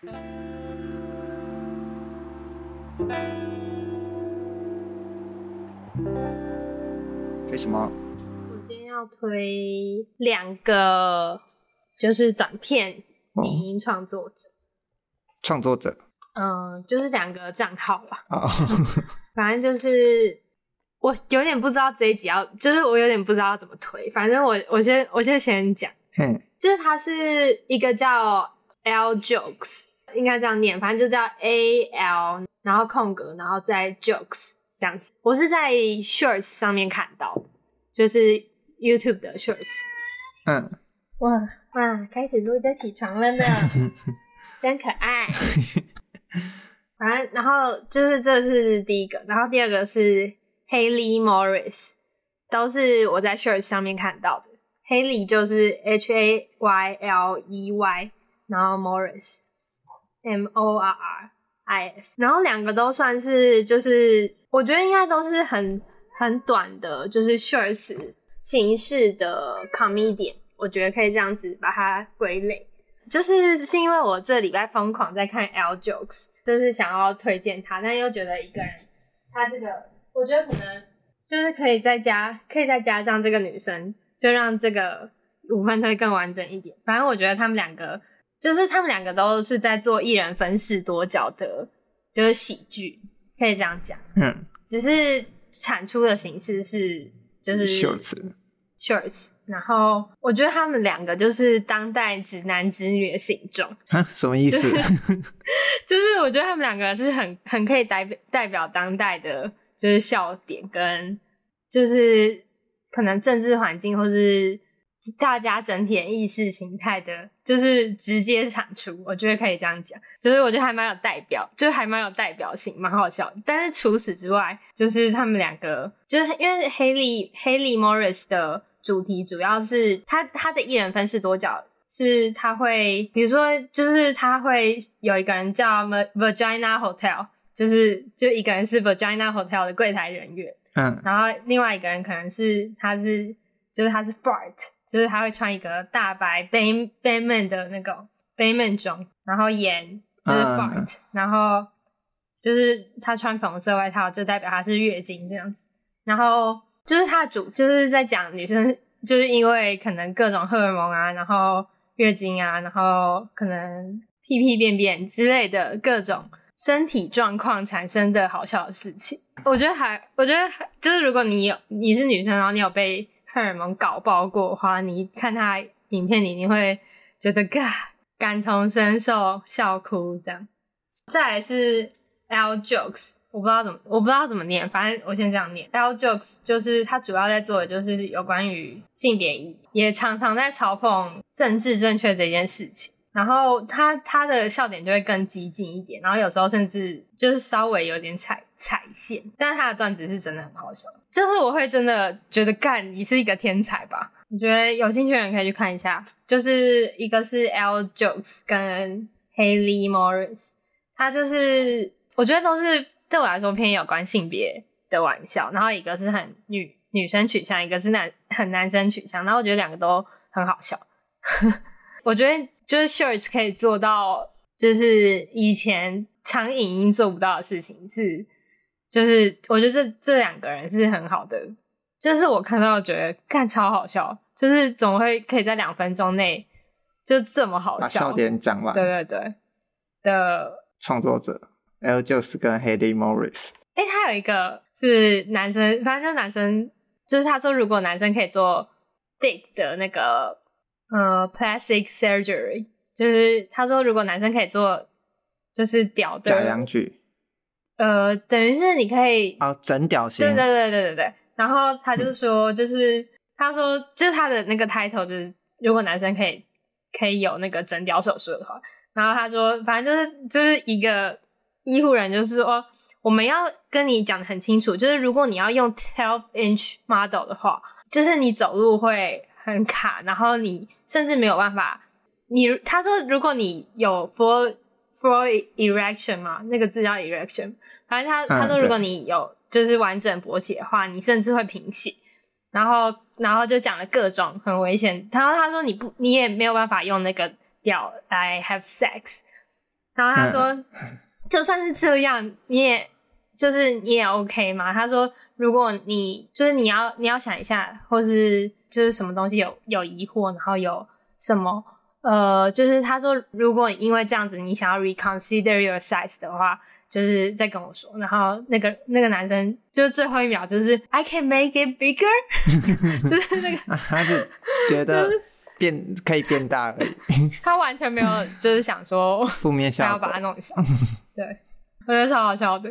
为什么？我今天要推两个，就是短片影音创作者。创作者。嗯，就是两个账号吧。哦。反正就是我有点不知道这一集要，就是我有点不知道要怎么推。反正我我先我先先讲。嗯。就是他是一个叫 L Jokes，应该这样念，反正就叫 A L，然后空格，然后再 Jokes 这样子。我是在 Shorts 上面看到，就是 YouTube 的 Shorts。嗯。哇哇，开始录就起床了呢，真可爱。反正，然后就是这是第一个，然后第二个是 Haley Morris，都是我在 Shorts 上面看到的。Haley 就是 H A Y L E Y，然后 Morris M O R R I S，然后两个都算是就是我觉得应该都是很很短的，就是 Shorts 形式的 comedian，我觉得可以这样子把它归类。就是是因为我这礼拜疯狂在看 L Jokes，就是想要推荐他，但又觉得一个人他这个，我觉得可能就是可以再加，可以再加上这个女生。就让这个五分推更完整一点。反正我觉得他们两个，就是他们两个都是在做一人分饰多角的，就是喜剧，可以这样讲。嗯，只是产出的形式是就是 shorts，shorts。然后我觉得他们两个就是当代直男直女的形状。啊，什么意思？就是，就是我觉得他们两个是很很可以代表代表当代的，就是笑点跟就是。可能政治环境或是大家整体的意识形态的，就是直接产出，我觉得可以这样讲，就是我觉得还蛮有代表，就还蛮有代表性，蛮好笑。但是除此之外，就是他们两个，就是因为 Haley Haley Morris 的主题主要是他他的一人分饰多角，是他会比如说就是他会有一个人叫 Vagina Hotel，就是就一个人是 Vagina Hotel 的柜台人员。嗯，然后另外一个人可能是他是就是他是 fart，就是他会穿一个大白 band bandman 的那个 bandman 装，然后演就是 fart，、嗯、然后就是他穿粉红色外套就代表他是月经这样子，然后就是他的主就是在讲女生就是因为可能各种荷尔蒙啊，然后月经啊，然后可能屁屁便便之类的各种。身体状况产生的好笑的事情，我觉得还，我觉得还就是如果你有你是女生，然后你有被荷尔蒙搞爆过的话，你看他影片里，你会觉得嘎感同身受，笑哭这样。再来是 L Jokes，我不知道怎么，我不知道怎么念，反正我先这样念。L Jokes 就是他主要在做的就是有关于性别意义，也常常在嘲讽政治正确这件事情。然后他他的笑点就会更激进一点，然后有时候甚至就是稍微有点踩踩线，但是他的段子是真的很好笑，就是我会真的觉得干你是一个天才吧？我觉得有兴趣的人可以去看一下，就是一个是 L Jokes 跟 Haley Morris，他就是我觉得都是对我来说偏有关性别的玩笑，然后一个是很女女生取向，一个是男很男生取向，然后我觉得两个都很好笑，我觉得。就是 Shorts 可以做到，就是以前长影音做不到的事情，是就是我觉得这这两个人是很好的，就是我看到觉得看超好笑，就是怎么会可以在两分钟内就这么好笑，把笑点讲完，对对对。的。创作者 L Jokes 跟 Haley Morris，哎、欸，他有一个是男生，反正就是男生，就是他说如果男生可以做 Dick 的那个。呃，plastic surgery 就是他说，如果男生可以做，就是屌的假阳具，呃，等于是你可以哦，整屌型，对对对对对对。然后他就说，就是、嗯、他说，就是他的那个 title 就是，如果男生可以可以有那个整屌手术的话，然后他说，反正就是就是一个医护人，就是说我们要跟你讲的很清楚，就是如果你要用 twelve inch model 的话，就是你走路会。很卡，然后你甚至没有办法。你他说，如果你有 full full erection 嘛，那个字叫 erection。反正他他说，如果你有就是完整勃起的话，你甚至会贫血。然后然后就讲了各种很危险。然后他说你不你也没有办法用那个屌来 have sex。然后他说，嗯、就算是这样，你也就是你也 OK 吗？他说，如果你就是你要你要想一下，或是就是什么东西有有疑惑，然后有什么呃，就是他说，如果因为这样子你想要 reconsider your size 的话。就是再跟我说，然后那个那个男生就是最后一秒就是 I can make it bigger，就是那个他就觉得变可以变大而已，他完全没有就是想说负面效果，要把它弄小，对，我觉得超好笑的。